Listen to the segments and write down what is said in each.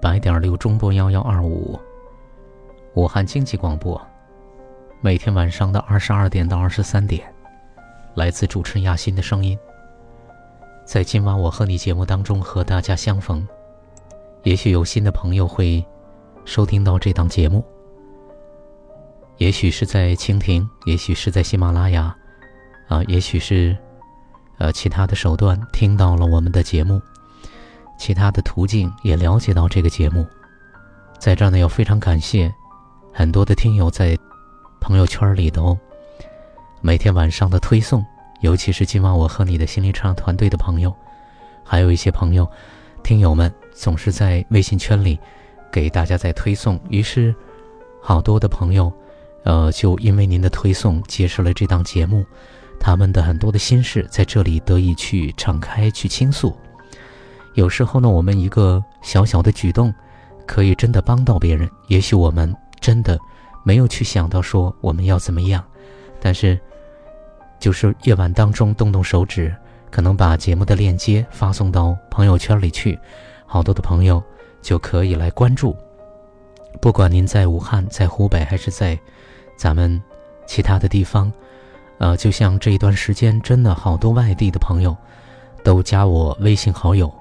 百点六中波幺幺二五，武汉经济广播。每天晚上的二十二点到二十三点，来自主持人亚欣的声音。在今晚我和你节目当中和大家相逢。也许有新的朋友会收听到这档节目，也许是在蜻蜓，也许是在喜马拉雅，啊，也许是呃其他的手段听到了我们的节目。其他的途径也了解到这个节目，在这儿呢，要非常感谢很多的听友在朋友圈里头每天晚上的推送，尤其是今晚我和你的心灵成长团队的朋友，还有一些朋友听友们总是在微信圈里给大家在推送，于是好多的朋友，呃，就因为您的推送结识了这档节目，他们的很多的心事在这里得以去敞开去倾诉。有时候呢，我们一个小小的举动，可以真的帮到别人。也许我们真的没有去想到说我们要怎么样，但是就是夜晚当中动动手指，可能把节目的链接发送到朋友圈里去，好多的朋友就可以来关注。不管您在武汉、在湖北，还是在咱们其他的地方，呃，就像这一段时间，真的好多外地的朋友都加我微信好友。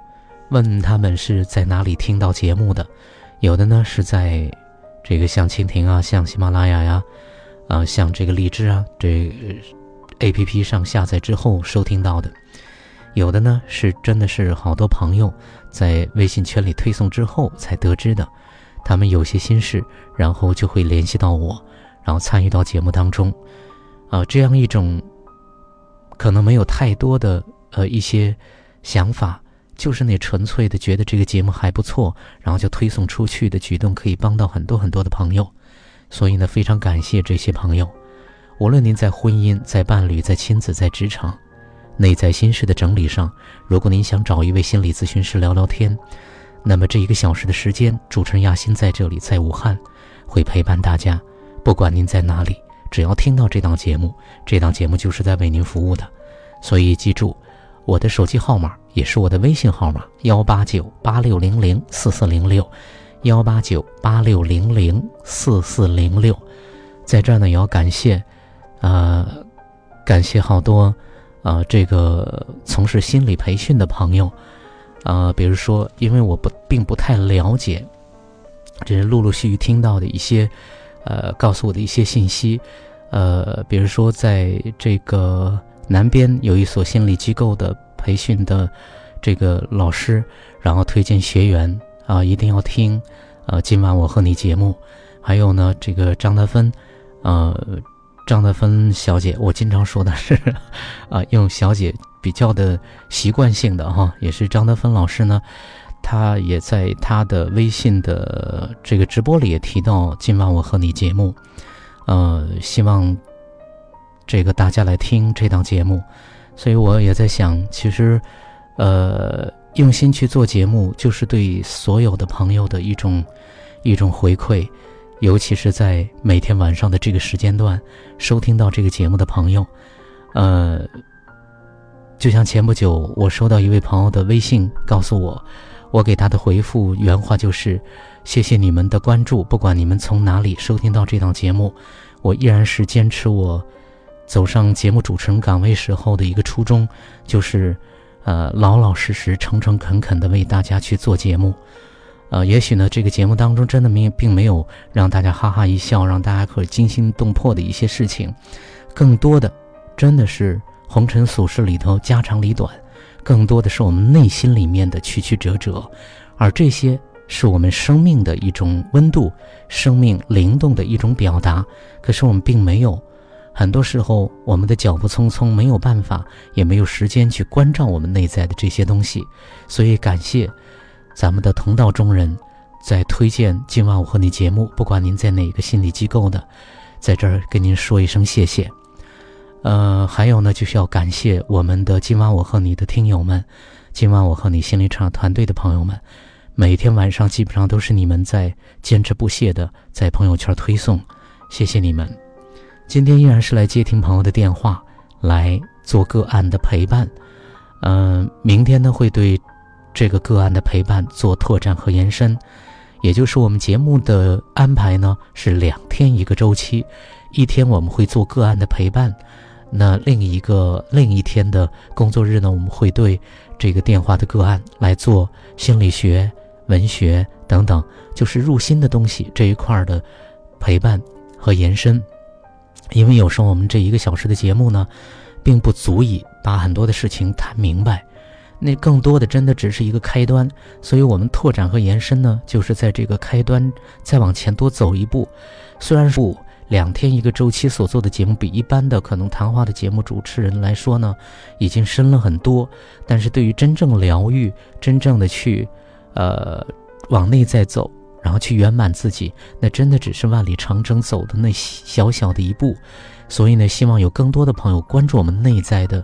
问他们是在哪里听到节目的，有的呢是在，这个像蜻蜓啊，像喜马拉雅呀，啊，像这个荔枝啊，这 A P P 上下载之后收听到的，有的呢是真的是好多朋友在微信圈里推送之后才得知的，他们有些心事，然后就会联系到我，然后参与到节目当中，啊，这样一种可能没有太多的呃一些想法。就是那纯粹的觉得这个节目还不错，然后就推送出去的举动，可以帮到很多很多的朋友，所以呢，非常感谢这些朋友。无论您在婚姻、在伴侣、在亲子、在职场，内在心事的整理上，如果您想找一位心理咨询师聊聊天，那么这一个小时的时间，主持人亚欣在这里，在武汉，会陪伴大家。不管您在哪里，只要听到这档节目，这档节目就是在为您服务的。所以记住。我的手机号码也是我的微信号码：幺八九八六零零四四零六，幺八九八六零零四四零六。在这儿呢，也要感谢，呃，感谢好多，呃，这个从事心理培训的朋友，呃，比如说，因为我不并不太了解，这是陆陆续续听到的一些，呃，告诉我的一些信息，呃，比如说在这个。南边有一所心理机构的培训的这个老师，然后推荐学员啊，一定要听，呃，今晚我和你节目，还有呢，这个张德芬，呃，张德芬小姐，我经常说的是，啊，用小姐比较的习惯性的哈，也是张德芬老师呢，他也在他的微信的这个直播里也提到今晚我和你节目，呃，希望。这个大家来听这档节目，所以我也在想，其实，呃，用心去做节目，就是对所有的朋友的一种一种回馈，尤其是在每天晚上的这个时间段收听到这个节目的朋友，呃，就像前不久我收到一位朋友的微信，告诉我，我给他的回复原话就是：谢谢你们的关注，不管你们从哪里收听到这档节目，我依然是坚持我。走上节目主持人岗位时候的一个初衷，就是，呃，老老实实、诚诚恳恳的为大家去做节目，呃，也许呢，这个节目当中真的没并没有让大家哈哈一笑，让大家可惊心动魄的一些事情，更多的，真的是红尘俗世里头家长里短，更多的是我们内心里面的曲曲折折，而这些是我们生命的一种温度，生命灵动的一种表达。可是我们并没有，很多时候我们的脚步匆匆，没有办法，也没有时间去关照我们内在的这些东西。所以感谢咱们的同道中人，在推荐今晚我和你节目，不管您在哪个心理机构的，在这儿跟您说一声谢谢。呃，还有呢，就是要感谢我们的今晚我和你的听友们，今晚我和你心理场团队的朋友们，每天晚上基本上都是你们在坚持不懈的在朋友圈推送，谢谢你们。今天依然是来接听朋友的电话，来做个案的陪伴。嗯，明天呢会对这个个案的陪伴做拓展和延伸，也就是我们节目的安排呢是两天一个周期，一天我们会做个案的陪伴。那另一个另一天的工作日呢，我们会对这个电话的个案来做心理学、文学等等，就是入心的东西这一块的陪伴和延伸。因为有时候我们这一个小时的节目呢，并不足以把很多的事情谈明白，那更多的真的只是一个开端。所以我们拓展和延伸呢，就是在这个开端再往前多走一步。虽然不。两天一个周期所做的节目，比一般的可能谈话的节目主持人来说呢，已经深了很多。但是对于真正疗愈、真正的去，呃，往内在走，然后去圆满自己，那真的只是万里长征走的那小小的一步。所以呢，希望有更多的朋友关注我们内在的。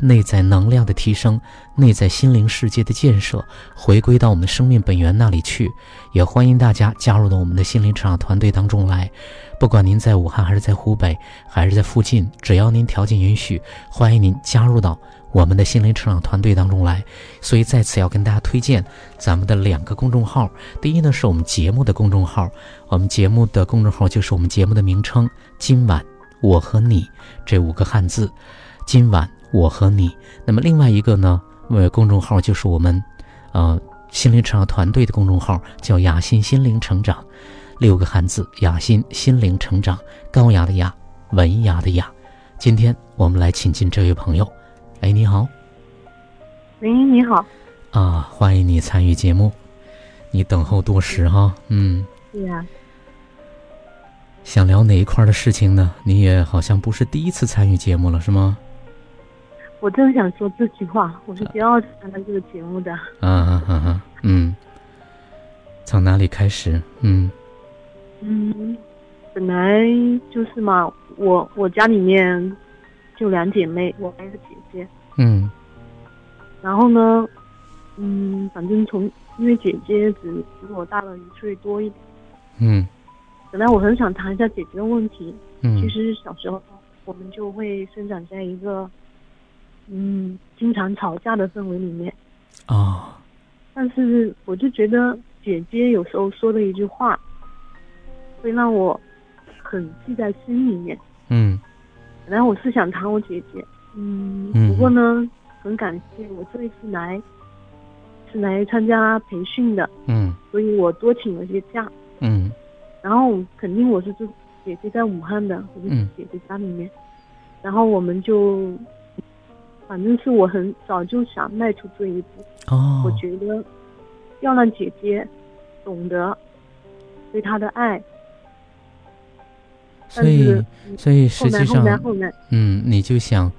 内在能量的提升，内在心灵世界的建设，回归到我们生命本源那里去。也欢迎大家加入到我们的心灵成长团队当中来。不管您在武汉还是在湖北，还是在附近，只要您条件允许，欢迎您加入到我们的心灵成长团队当中来。所以在此要跟大家推荐咱们的两个公众号。第一呢，是我们节目的公众号，我们节目的公众号就是我们节目的名称“今晚我和你”这五个汉字，今晚。我和你，那么另外一个呢？呃，公众号就是我们，呃，心灵成长团队的公众号，叫雅欣心灵成长，六个汉字：雅欣心灵成长，高雅的雅，文雅的雅。今天我们来请进这位朋友，哎，你好，喂，你好，啊，欢迎你参与节目，你等候多时哈，嗯，对呀，想聊哪一块的事情呢？你也好像不是第一次参与节目了，是吗？我正想说这句话，我是第二次参加这个节目的。啊哈哈，嗯，从哪里开始？嗯嗯，本来就是嘛，我我家里面就两姐妹，我还有个姐姐。嗯。然后呢，嗯，反正从因为姐姐只比我大了一岁多一点。嗯。本来我很想谈一下姐姐的问题。嗯。其实小时候我们就会生长在一个。嗯，经常吵架的氛围里面，啊，但是我就觉得姐姐有时候说的一句话，会让我很记在心里面。嗯，本来我是想谈我姐姐，嗯，不过呢，很感谢我这一次来是来参加培训的，嗯，所以我多请了些假，嗯，然后肯定我是住姐姐在武汉的，我就姐姐家里面，然后我们就。反正是我很早就想迈出这一步。哦，我觉得要让姐姐懂得对她的爱。所以，所以实际上，嗯，你就想，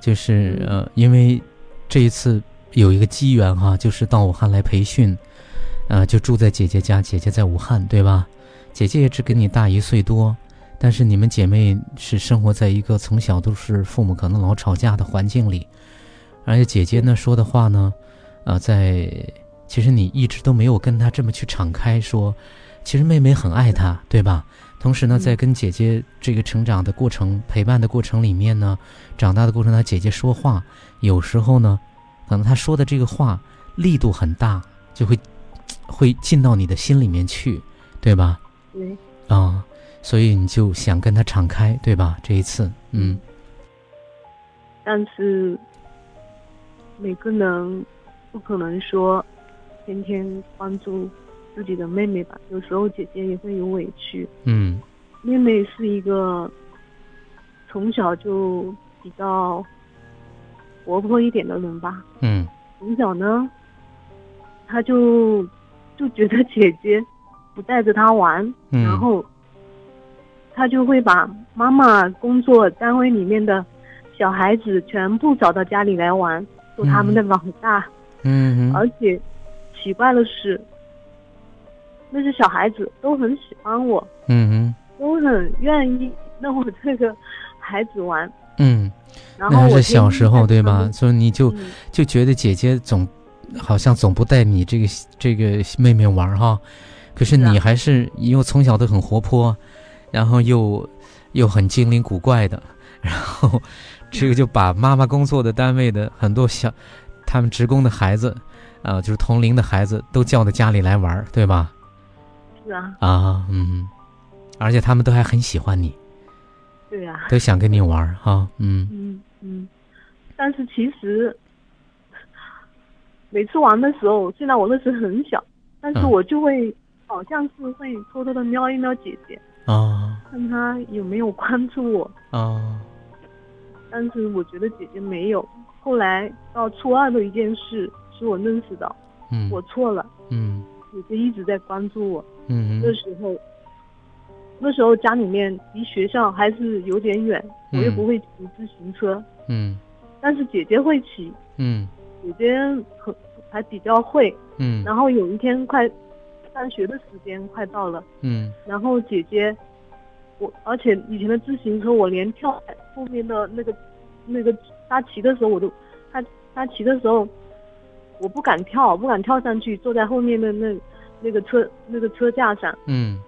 就是呃，因为这一次有一个机缘哈，就是到武汉来培训，呃，就住在姐姐家，姐姐在武汉，对吧？姐姐也只跟你大一岁多。但是你们姐妹是生活在一个从小都是父母可能老吵架的环境里，而且姐姐呢说的话呢，呃，在其实你一直都没有跟她这么去敞开说，其实妹妹很爱她，对吧？同时呢，在跟姐姐这个成长的过程、陪伴的过程里面呢，长大的过程，她姐姐说话有时候呢，可能她说的这个话力度很大，就会会进到你的心里面去，对吧？对。啊。所以你就想跟她敞开，对吧？这一次，嗯。但是每个人不可能说天天关注自己的妹妹吧？有时候姐姐也会有委屈。嗯。妹妹是一个从小就比较活泼一点的人吧。嗯。从小呢，她就就觉得姐姐不带着她玩，然后她就会把妈妈工作单位里面的小孩子全部找到家里来玩，做他们的老大。嗯。而且奇怪的是，那些小孩子都很喜欢我。嗯嗯。都很愿意让我这个孩子玩。嗯。然后是小时候对吧？所以你就就觉得姐姐总好像总不带你这个这个妹妹玩哈，可是你还是又从小都很活泼，然后又又很精灵古怪的，然后 这个就把妈妈工作的单位的很多小他们职工的孩子啊，就是同龄的孩子都叫到家里来玩，对吧？是啊。啊，嗯，而且他们都还很喜欢你。对呀。都想跟你玩哈，嗯。嗯。嗯，但是其实每次玩的时候，虽然我那时很小，但是我就会好像是会偷偷的瞄一瞄姐姐啊，看她有没有关注我啊。但是我觉得姐姐没有。后来到初二的一件事，是我认识到，嗯，我错了，嗯，姐姐一直在关注我，嗯，那时候。那时候家里面离学校还是有点远，我又不会骑自行车，嗯，但是姐姐会骑，嗯，姐姐很还比较会，嗯，然后有一天快上学的时间快到了，嗯，然后姐姐，我而且以前的自行车我连跳后面的那个那个她骑的时候我都，她她骑的时候我不敢跳，不敢跳上去，坐在后面的那那个车那个车架上，嗯。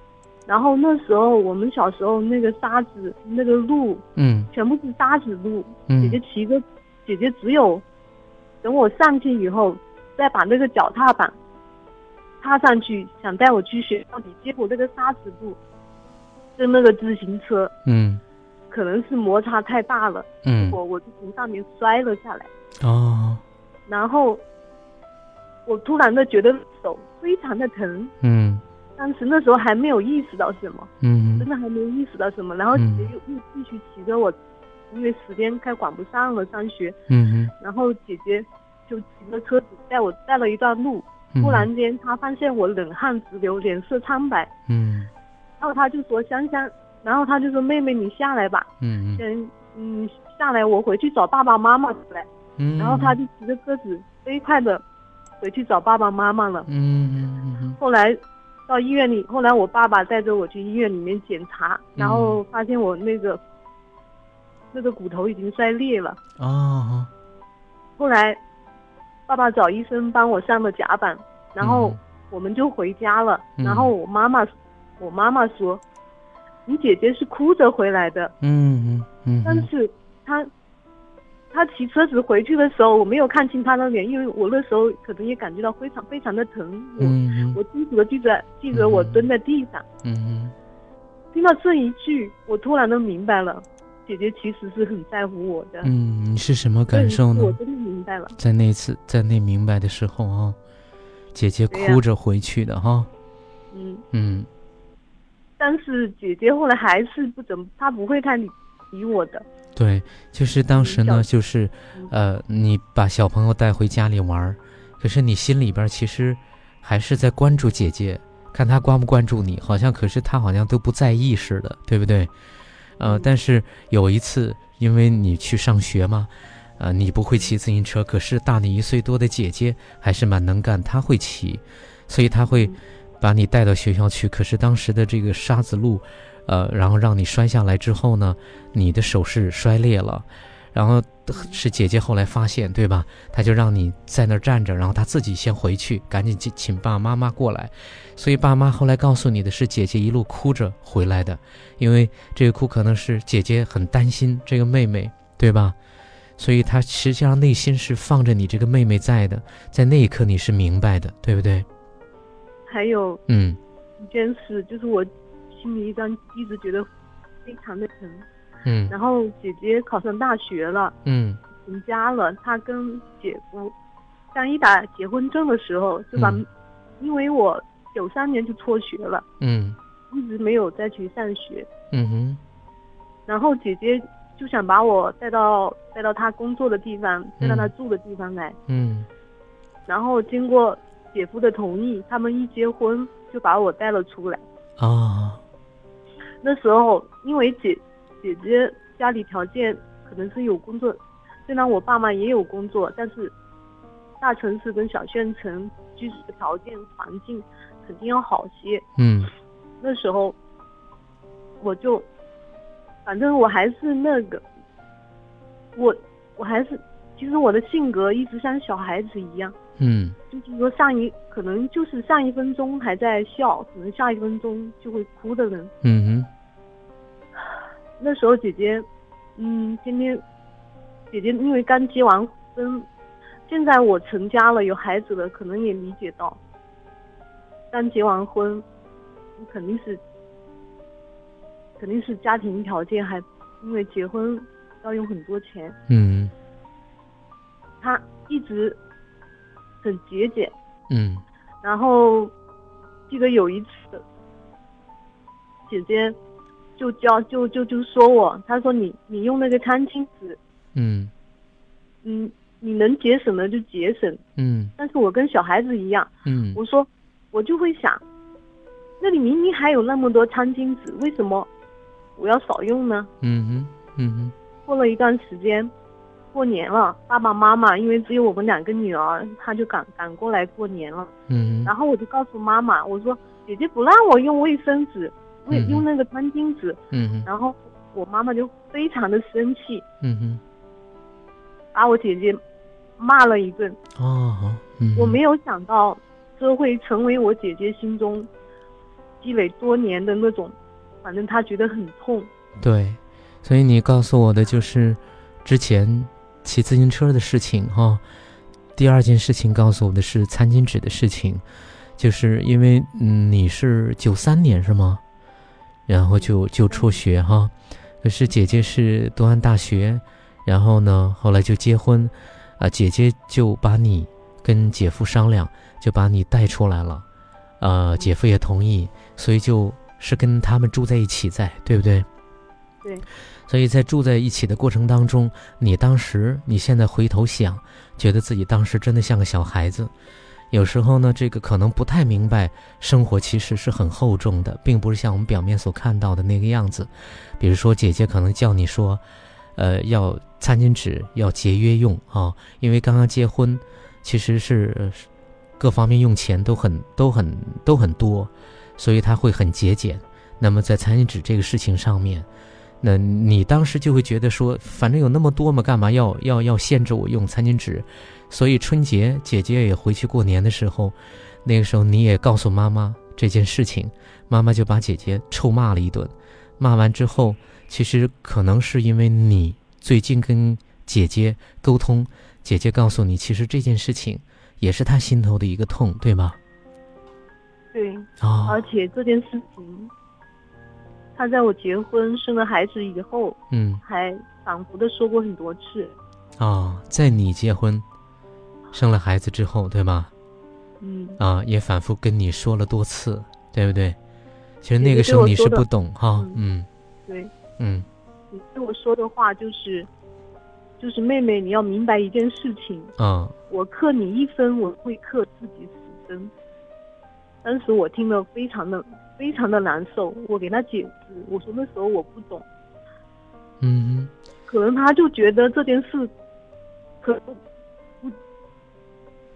然后那时候我们小时候那个沙子那个路，嗯，全部是沙子路。嗯，姐姐骑个，姐姐只有等我上去以后，再把那个脚踏板踏上去，想带我去学校里。结果那个沙子路跟那个自行车，嗯，可能是摩擦太大了，嗯，我我就从上面摔了下来。哦，然后我突然的觉得手非常的疼。嗯。当时那时候还没有意识到什么，嗯，真的还没有意识到什么。然后姐姐又又继续骑着我，因为时间快赶不上了上学，嗯然后姐姐就骑着车子带我带了一段路，突然间她发现我冷汗直流，脸色苍白，嗯，然后她就说香香，然后她就说妹妹你下来吧，嗯嗯嗯下来我回去找爸爸妈妈来，嗯，然后她就骑着车子飞快的回去找爸爸妈妈了，嗯嗯，后来。到医院里，后来我爸爸带着我去医院里面检查，然后发现我那个那个骨头已经摔裂了。哦。后来，爸爸找医生帮我上了甲板，然后我们就回家了。然后我妈妈，我妈妈说，你姐姐是哭着回来的。嗯嗯嗯。但是她。他骑车子回去的时候，我没有看清他的脸，因为我那时候可能也感觉到非常非常的疼。嗯我清楚的记得记得我蹲在地上。嗯听到这一句，我突然都明白了，姐姐其实是很在乎我的。嗯，你是什么感受呢？我真的明白了。在那次在那明白的时候啊，姐姐哭着回去的哈。嗯嗯。但是姐姐后来还是不怎么，她不会太理理我的。对，就是当时呢，就是，呃，你把小朋友带回家里玩儿，可是你心里边其实还是在关注姐姐，看她关不关注你，好像可是她好像都不在意似的，对不对？呃，但是有一次，因为你去上学嘛，呃，你不会骑自行车，可是大你一岁多的姐姐还是蛮能干，她会骑，所以她会把你带到学校去。可是当时的这个沙子路。呃，然后让你摔下来之后呢，你的手是摔裂了，然后是姐姐后来发现，对吧？她就让你在那儿站着，然后她自己先回去，赶紧请请爸爸妈妈过来。所以爸妈后来告诉你的是，姐姐一路哭着回来的，因为这个哭可能是姐姐很担心这个妹妹，对吧？所以她实际上内心是放着你这个妹妹在的，在那一刻你是明白的，对不对？还有，嗯，一件事就是我。心里一张一直觉得非常的疼，嗯，然后姐姐考上大学了，嗯，成家了，她跟姐夫刚一打结婚证的时候就把，因为我九三年就辍学了，嗯，一直没有再去上学，嗯哼，然后姐姐就想把我带到带到她工作的地方，带到她住的地方来。嗯。然后经过姐夫的同意，他们一结婚就把我带了出来。啊。那时候因为姐姐姐家里条件可能是有工作，虽然我爸妈也有工作，但是大城市跟小县城居住的条件环境肯定要好些。嗯。那时候我就。反正我还是那个，我我还是，其实我的性格一直像小孩子一样，嗯，就是说上一可能就是上一分钟还在笑，可能下一分钟就会哭的人，嗯哼。那时候姐姐，嗯，今天，姐姐因为刚结完婚，现在我成家了有孩子了，可能也理解到，刚结完婚，肯定是。肯定是家庭条件还，因为结婚要用很多钱。嗯。他一直很节俭。嗯。然后记得有一次，姐姐就教就就就说我，她说你你用那个餐巾纸。嗯。嗯，你能节省的就节省。嗯。但是我跟小孩子一样。嗯。我说，我就会想，那里明明还有那么多餐巾纸，为什么？我要少用呢。嗯哼，嗯哼。过了一段时间，过年了，爸爸妈妈因为只有我们两个女儿，他就赶赶过来过年了。嗯。然后我就告诉妈妈，我说姐姐不让我用卫生纸，用用那个餐巾纸。嗯哼。然后我妈妈就非常的生气。嗯哼。把我姐姐骂了一顿。哦。我没有想到，这会成为我姐姐心中积累多年的那种。反正她觉得很痛，对，所以你告诉我的就是之前骑自行车的事情哈。第二件事情告诉我的是餐巾纸的事情，就是因为嗯你是九三年是吗？然后就就辍学哈，可是姐姐是读完大学，然后呢后来就结婚，啊姐姐就把你跟姐夫商量，就把你带出来了，呃姐夫也同意，所以就。是跟他们住在一起，在对不对？对。所以在住在一起的过程当中，你当时，你现在回头想，觉得自己当时真的像个小孩子。有时候呢，这个可能不太明白，生活其实是很厚重的，并不是像我们表面所看到的那个样子。比如说，姐姐可能叫你说，呃，要餐巾纸要节约用啊，因为刚刚结婚，其实是各方面用钱都很、都很、都很多。所以他会很节俭，那么在餐巾纸这个事情上面，那你当时就会觉得说，反正有那么多嘛，干嘛要要要限制我用餐巾纸？所以春节姐姐也回去过年的时候，那个时候你也告诉妈妈这件事情，妈妈就把姐姐臭骂了一顿。骂完之后，其实可能是因为你最近跟姐姐沟通，姐姐告诉你，其实这件事情也是她心头的一个痛，对吗？对，而且这件事情，他在我结婚生了孩子以后，嗯，还反复的说过很多次。啊，在你结婚生了孩子之后，对吗？嗯。啊，也反复跟你说了多次，对不对？其实那个时候你是不懂哈，嗯。对。嗯。你对我说的话就是，就是妹妹，你要明白一件事情。啊。我克你一分，我会克自己十分。当时我听了非常的非常的难受，我给他解释，我说那时候我不懂，嗯，可能他就觉得这件事，可能不，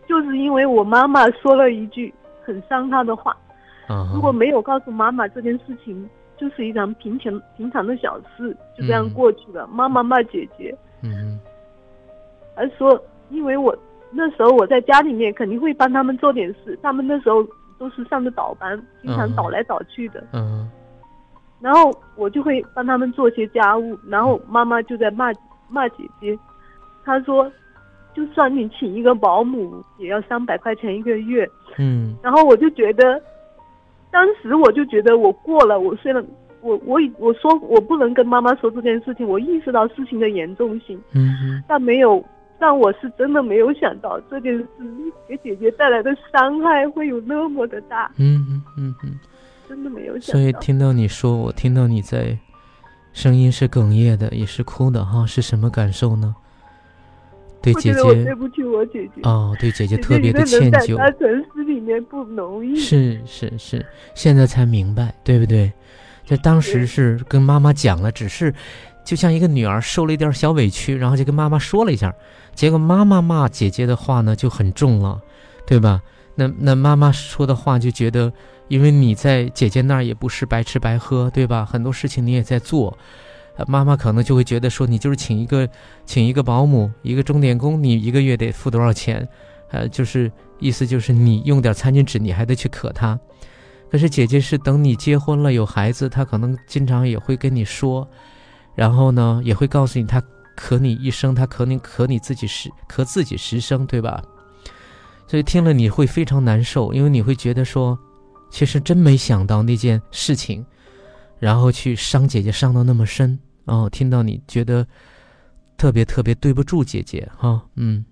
就是因为我妈妈说了一句很伤他的话，如果没有告诉妈妈这件事情，就是一场平常平常的小事，就这样过去了。妈妈骂姐姐，嗯，还说因为我那时候我在家里面肯定会帮他们做点事，他们那时候。都是上着倒班，经常倒来倒去的。嗯，然后我就会帮他们做些家务，然后妈妈就在骂骂姐姐，她说，就算你请一个保姆，也要三百块钱一个月。嗯，然后我就觉得，当时我就觉得我过了，我虽然我我我说我不能跟妈妈说这件事情，我意识到事情的严重性。嗯，但没有。但我是真的没有想到这件事给姐姐带来的伤害会有那么的大。嗯嗯嗯嗯，真的没有想到。所以听到你说，我听到你在声音是哽咽的，也是哭的哈，是什么感受呢？对姐姐，对不起我姐姐哦，对姐姐特别的歉疚。在城市里面不容易。是是是，现在才明白，对不对？这当时是跟妈妈讲了，只是就像一个女儿受了一点小委屈，然后就跟妈妈说了一下，结果妈妈骂姐姐的话呢就很重了，对吧？那那妈妈说的话就觉得，因为你在姐姐那儿也不是白吃白喝，对吧？很多事情你也在做。妈妈可能就会觉得说，你就是请一个，请一个保姆，一个钟点工，你一个月得付多少钱？呃，就是意思就是你用点餐巾纸，你还得去可他。可是姐姐是等你结婚了有孩子，她可能经常也会跟你说，然后呢也会告诉你，他可你一生，他可你可你自己十可自己十生，对吧？所以听了你会非常难受，因为你会觉得说，其实真没想到那件事情。然后去伤姐姐，伤到那么深哦！听到你觉得特别特别对不住姐姐哈，嗯，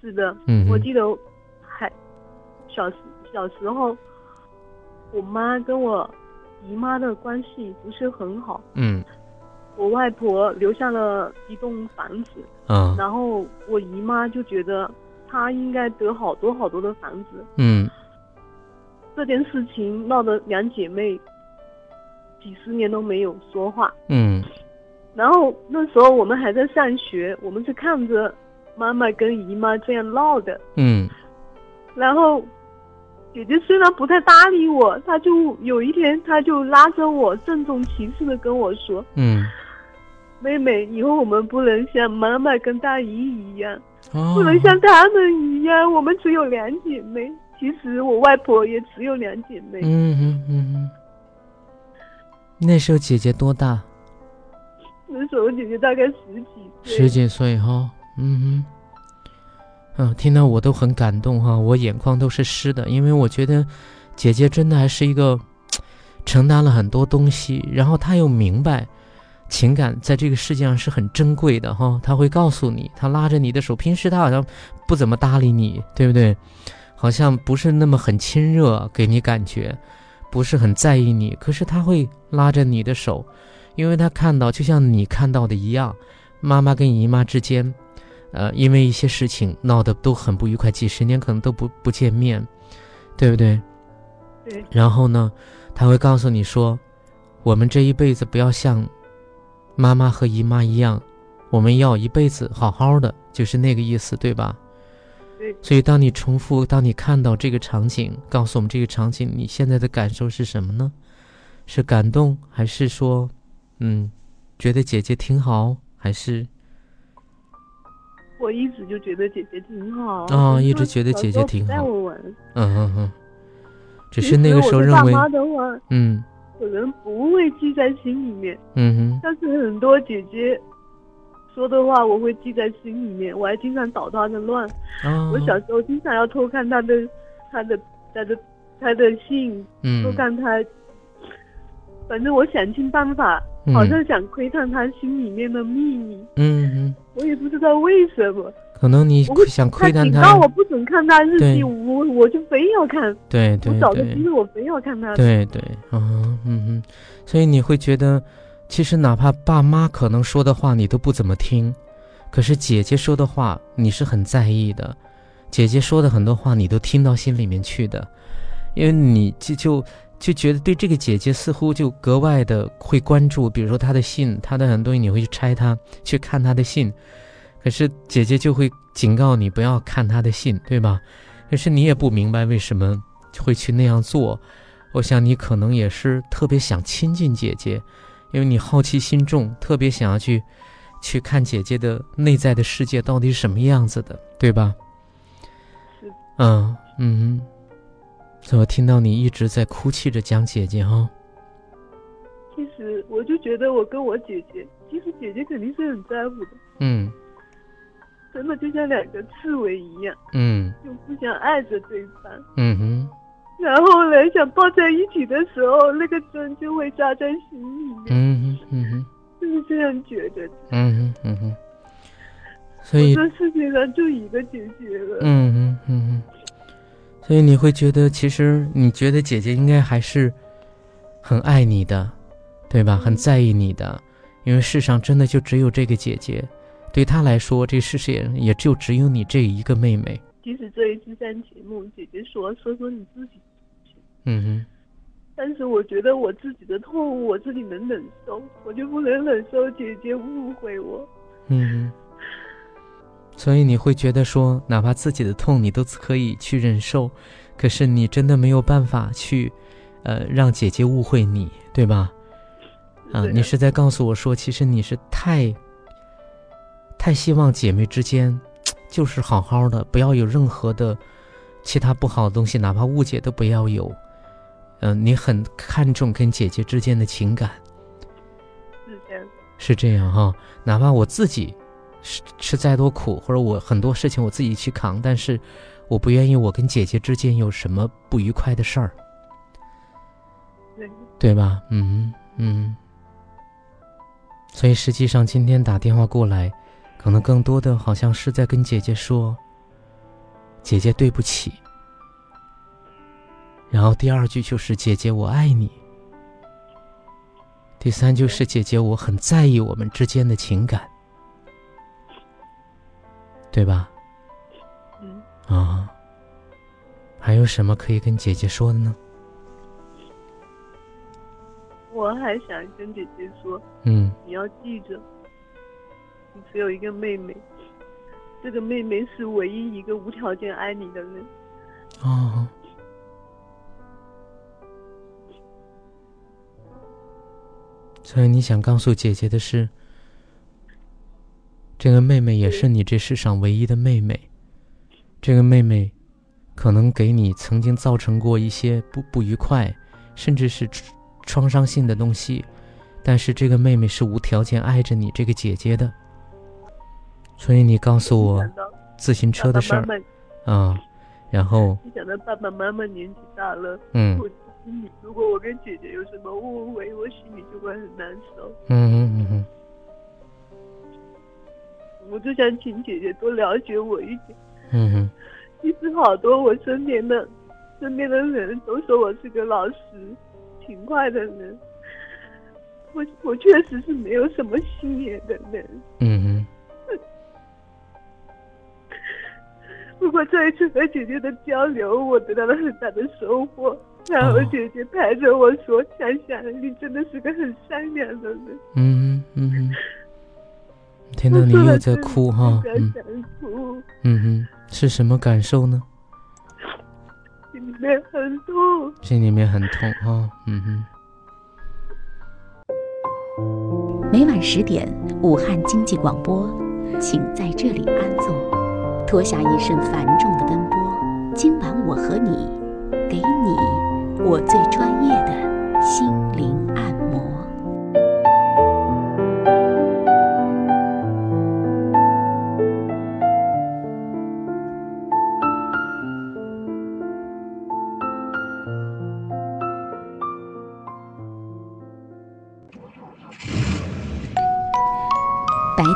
是的，嗯，我记得还小时小时候，我妈跟我姨妈的关系不是很好，嗯，我外婆留下了一栋房子，嗯，然后我姨妈就觉得她应该得好多好多的房子，嗯，这件事情闹得两姐妹。几十年都没有说话，嗯，然后那时候我们还在上学，我们是看着妈妈跟姨妈这样闹的，嗯，然后姐姐虽然不太搭理我，她就有一天，她就拉着我郑重其事的跟我说，嗯，妹妹，以后我们不能像妈妈跟大姨一样，不能像他们一样，我们只有两姐妹，其实我外婆也只有两姐妹，嗯嗯嗯嗯。那时候姐姐多大？那时候姐姐大概十几岁。十几岁哈，嗯哼，嗯，听到我都很感动哈，我眼眶都是湿的，因为我觉得姐姐真的还是一个承担了很多东西，然后她又明白情感在这个世界上是很珍贵的哈，她会告诉你，她拉着你的手，平时她好像不怎么搭理你，对不对？好像不是那么很亲热，给你感觉。不是很在意你，可是他会拉着你的手，因为他看到，就像你看到的一样，妈妈跟姨妈之间，呃，因为一些事情闹得都很不愉快，几十年可能都不不见面，对不对？对。然后呢，他会告诉你说，我们这一辈子不要像妈妈和姨妈一样，我们要一辈子好好的，就是那个意思，对吧？所以，当你重复，当你看到这个场景，告诉我们这个场景，你现在的感受是什么呢？是感动，还是说，嗯，觉得姐姐挺好，还是？我一直就觉得姐姐挺好啊，一直觉得姐姐挺好。带我玩。嗯嗯嗯。只是那个时候认为，嗯，可能不会记在心里面。嗯哼。但是很多姐姐。说的话我会记在心里面，我还经常捣她的乱。我小时候经常要偷看她的、她的、她的、她的信，偷看她。反正我想尽办法，好像想窥探他心里面的秘密。嗯嗯。我也不知道为什么。可能你想窥探他。警告我不准看他日记，我我就非要看。对对对。我找的机会，我非要看他。对对，嗯嗯嗯，所以你会觉得。其实，哪怕爸妈可能说的话你都不怎么听，可是姐姐说的话你是很在意的。姐姐说的很多话你都听到心里面去的，因为你就就就觉得对这个姐姐似乎就格外的会关注。比如说她的信，她的很多东西你会去拆她，去看她的信，可是姐姐就会警告你不要看她的信，对吧？可是你也不明白为什么会去那样做。我想你可能也是特别想亲近姐姐。因为你好奇心重，特别想要去去看姐姐的内在的世界到底是什么样子的，对吧？嗯。嗯嗯。我听到你一直在哭泣着讲姐姐哈。其实我就觉得我跟我姐姐，其实姐姐肯定是很在乎的。嗯。真的就像两个刺猬一样。嗯。就互相爱着对方。嗯哼。然后呢，想抱在一起的时候，那个针就会扎在心里面。嗯哼嗯哼，就是这样觉得。嗯哼嗯哼。所以这世界上就一个姐姐了。嗯哼嗯嗯。所以你会觉得，其实你觉得姐姐应该还是很爱你的，对吧？很在意你的，因为世上真的就只有这个姐姐，对她来说，这世界也就只有你这一个妹妹。即使这一次上节目，姐姐说说说你自己，嗯哼，但是我觉得我自己的痛，我自己能忍受，我就不能忍受姐姐误会我。嗯哼。所以你会觉得说，哪怕自己的痛你都可以去忍受，可是你真的没有办法去，呃，让姐姐误会你，对吧？啊，你是在告诉我说，其实你是太，太希望姐妹之间，就是好好的，不要有任何的其他不好的东西，哪怕误解都不要有。嗯，你很看重跟姐姐之间的情感，是这样，是这样哈，哪怕我自己。吃吃再多苦，或者我很多事情我自己去扛，但是我不愿意我跟姐姐之间有什么不愉快的事儿，对对吧？嗯嗯。所以实际上今天打电话过来，可能更多的好像是在跟姐姐说：“姐姐对不起。”然后第二句就是“姐姐我爱你”，第三就是“姐姐我很在意我们之间的情感”。对吧？嗯啊，还有什么可以跟姐姐说的呢？我还想跟姐姐说，嗯，你要记着，你只有一个妹妹，这个妹妹是唯一一个无条件爱你的人。哦，所以你想告诉姐姐的是？这个妹妹也是你这世上唯一的妹妹，这个妹妹，可能给你曾经造成过一些不不愉快，甚至是创伤性的东西，但是这个妹妹是无条件爱着你这个姐姐的，所以你告诉我自行车的事儿，啊，然后你想到爸爸妈妈年纪大了，嗯，如果我跟姐姐有什么误会，我心里就会很难受，嗯嗯嗯嗯。我就想请姐姐多了解我一点。嗯哼。其实好多我身边的身边的人都说我是个老实、勤快的人。我我确实是没有什么心眼的人。嗯哼。不过这一次和姐姐的交流，我得到了很大的收获。然后姐姐拍着我说：“想想，你真的是个很善良的人。”嗯嗯嗯。听到你又在 哭哈，嗯，嗯哼，是什么感受呢？心里面很痛，心里面很痛哈，嗯哼。每晚十点，武汉经济广播，请在这里安坐，脱下一身繁重的奔波。今晚我和你，给你我最专业的心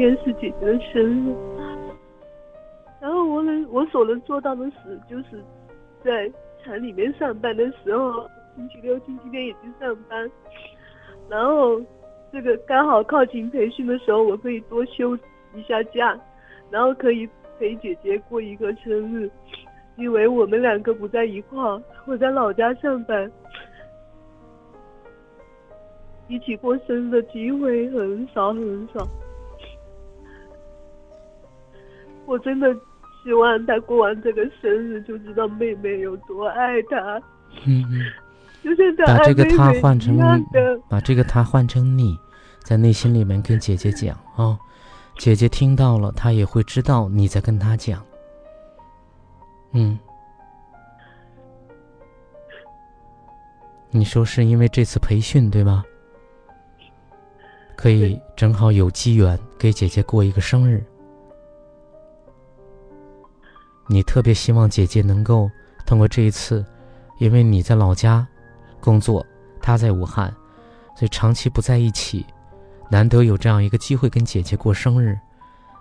今天是姐姐的生日，然后我能我所能做到的事，就是在厂里面上班的时候，星期六、星期天也去上班，然后这个刚好靠近培训的时候，我可以多休一下假，然后可以陪姐姐过一个生日，因为我们两个不在一块，我在老家上班，一起过生日的机会很少很少。我真的希望他过完这个生日就知道妹妹有多爱他。嗯嗯。就像他把这个他换成的。把这个他换成你，在内心里面跟姐姐讲啊，姐姐听到了，她也会知道你在跟她讲。嗯，你说是因为这次培训对吧？可以正好有机缘给姐姐过一个生日。你特别希望姐姐能够通过这一次，因为你在老家工作，她在武汉，所以长期不在一起，难得有这样一个机会跟姐姐过生日。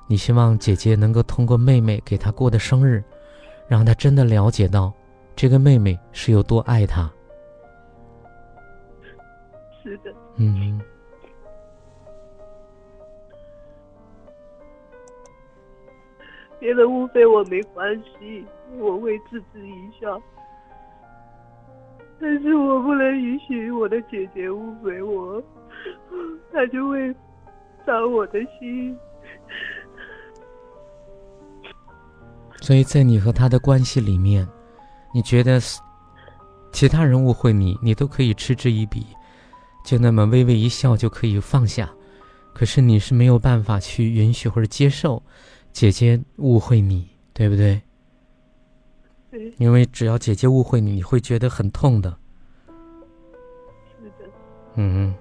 你希望姐姐能够通过妹妹给她过的生日。让她真的了解到，这个妹妹是有多爱她。是的。嗯。别人误会我没关系，我会自知一笑。但是我不能允许我的姐姐误会我，她就会伤我的心。所以在你和他的关系里面，你觉得其他人误会你，你都可以嗤之以鼻，就那么微微一笑就可以放下。可是你是没有办法去允许或者接受姐姐误会你，对不对？对。因为只要姐姐误会你，你会觉得很痛的。是的。嗯嗯。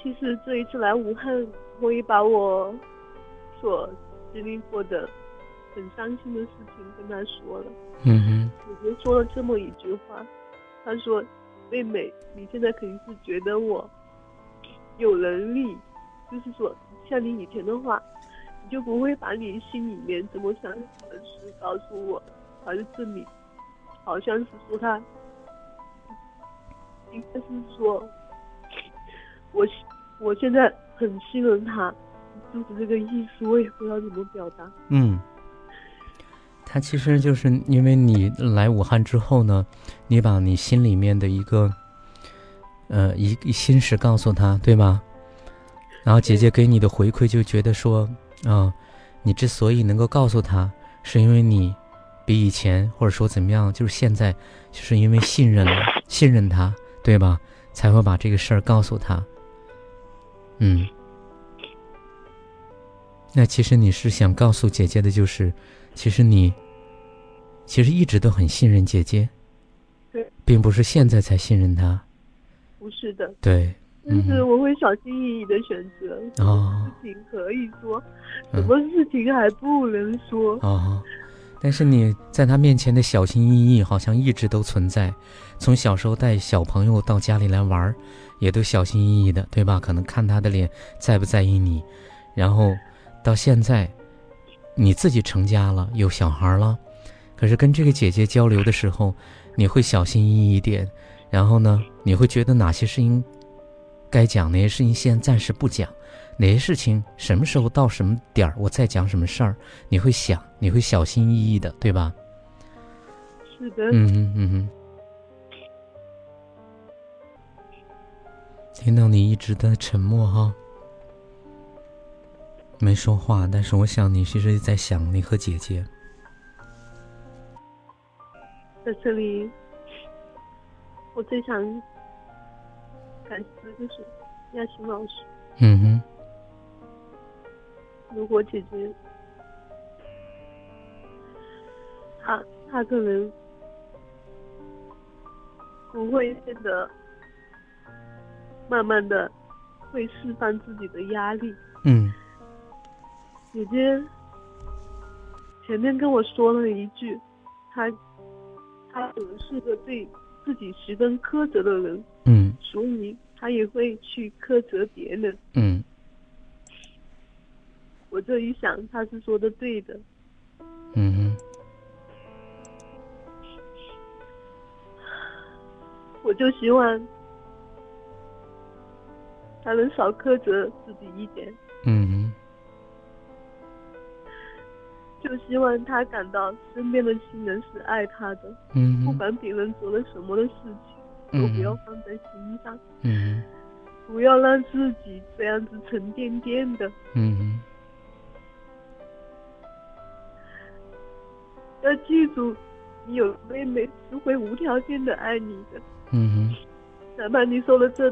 其实这一次来武汉，我也把我所经历过的很伤心的事情跟他说了。嗯哼。姐姐说了这么一句话，她说：“妹妹，你现在肯定是觉得我有能力，就是说像你以前的话，你就不会把你心里面怎么想的事告诉我，而是证明，好像是说他，应该是说。”我我现在很信任他，就是这个意思，我也不知道怎么表达。嗯，他其实就是因为你来武汉之后呢，你把你心里面的一个呃一心事告诉他，对吗？然后姐姐给你的回馈就觉得说啊，你之所以能够告诉他，是因为你比以前或者说怎么样，就是现在就是因为信任了，信任他，对吧？才会把这个事儿告诉他。嗯，那其实你是想告诉姐姐的，就是，其实你，其实一直都很信任姐姐，并不是现在才信任她，不是的，对，但是我会小心翼翼的选择，什么事情可以说，什么事情还不能说，哦，但是你在他面前的小心翼翼，好像一直都存在，从小时候带小朋友到家里来玩。也都小心翼翼的，对吧？可能看他的脸在不在意你，然后到现在，你自己成家了，有小孩了，可是跟这个姐姐交流的时候，你会小心翼翼一点，然后呢，你会觉得哪些事情该讲，哪些事情先暂时不讲，哪些事情什么时候到什么点儿我再讲什么事儿，你会想，你会小心翼翼的，对吧？是的。嗯嗯嗯嗯。听到你一直在沉默哈，没说话，但是我想你其实也在想你和姐姐。在这里，我最想感谢的就是亚琴老师。嗯哼。如果姐姐，她她可能不会变得。慢慢的，会释放自己的压力。嗯。姐姐前面跟我说了一句，她，她可能是个对自己十分苛责的人。嗯。所以他也会去苛责别人。嗯。我这一想，他是说的对的。嗯哼。我就希望。他能少苛责自己一点，就希望他感到身边的亲人是爱他的，嗯，不管别人做了什么的事情，都不要放在心上，嗯，不要让自己这样子沉甸甸的，嗯，要记住，你有妹妹是会无条件的爱你的。嗯哼。哪怕你受了这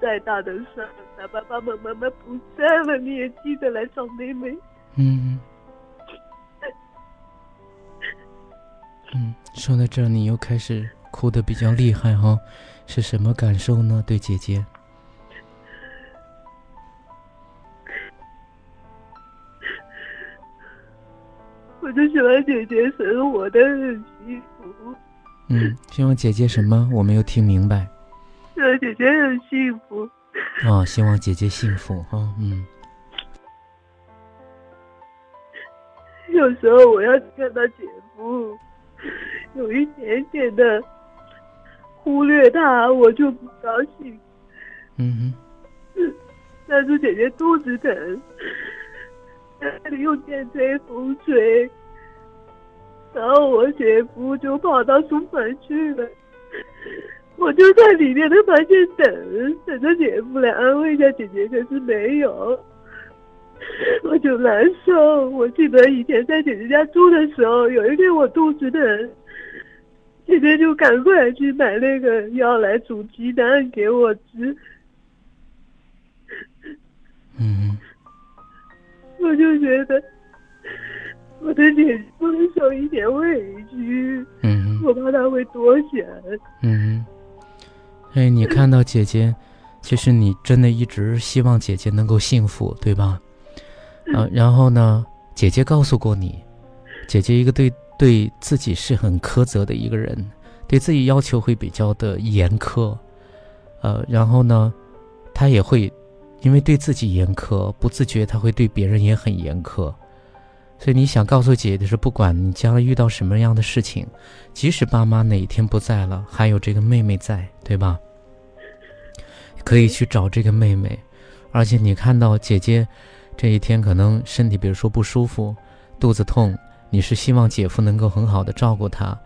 再大的伤，哪怕爸爸妈妈不在了，你也记得来找妹妹。嗯。嗯，说到这儿，你又开始哭的比较厉害哈，是什么感受呢？对姐姐？我就希望姐姐生活的很幸福。嗯，希望姐姐什么？我没有听明白。希望姐姐很幸福。哦，希望姐姐幸福哈。嗯。有时候我要看到姐夫有一点点的忽略他，我就不高兴。嗯哼。但是姐姐肚子疼。在那里用电吹风吹，然后我姐夫就跑到书房去了，我就在里面的房间等，等着姐夫来安慰一下姐姐，可是没有，我就难受。我记得以前在姐姐家住的时候，有一天我肚子疼，姐姐就赶快去买那个药来煮鸡蛋给我吃。嗯。我就觉得我的姐姐不能受一点委屈，嗯，我怕她会多想，嗯，哎，你看到姐姐，其实你真的一直希望姐姐能够幸福，对吧？啊，然后呢，姐姐告诉过你，姐姐一个对对自己是很苛责的一个人，对自己要求会比较的严苛，呃，然后呢，她也会。因为对自己严苛，不自觉她会对别人也很严苛，所以你想告诉姐姐的是，不管你将来遇到什么样的事情，即使爸妈哪天不在了，还有这个妹妹在，对吧？可以去找这个妹妹，而且你看到姐姐这一天可能身体，比如说不舒服、肚子痛，你是希望姐夫能够很好的照顾她。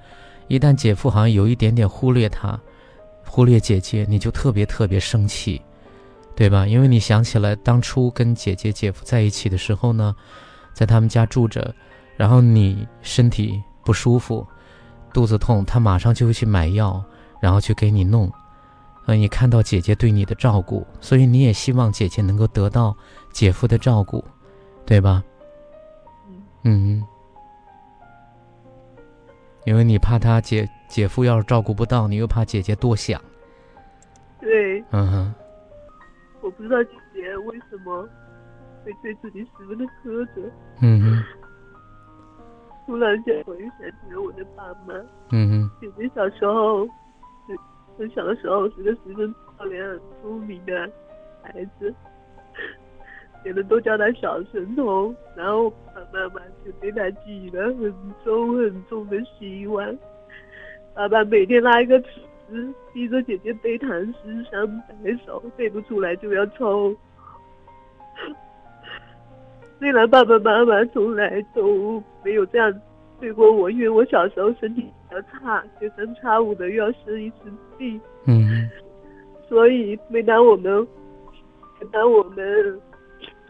一旦姐夫好像有一点点忽略她，忽略姐姐，你就特别特别生气。对吧？因为你想起来当初跟姐姐、姐夫在一起的时候呢，在他们家住着，然后你身体不舒服，肚子痛，他马上就会去买药，然后去给你弄。呃，你看到姐姐对你的照顾，所以你也希望姐姐能够得到姐夫的照顾，对吧？嗯。因为你怕他姐姐夫要是照顾不到，你又怕姐姐多想。对。嗯哼。我不知道姐姐为什么会对自己十分的苛责。嗯哼。突然间，我又想起了我的爸妈。嗯哼。姐姐小时候，很小的时候是个十分漂亮、聪明的孩子，别人都叫他小神童。然后爸爸妈妈就对他寄了很重很重的希望。爸爸每天拉一个尺子。逼着姐姐背唐诗三百首，背不出来就要抽。虽然爸爸妈妈从来都没有这样对过我，因为我小时候身体比较差，学生差五的又要生一次病。嗯。所以每当我们，每当我们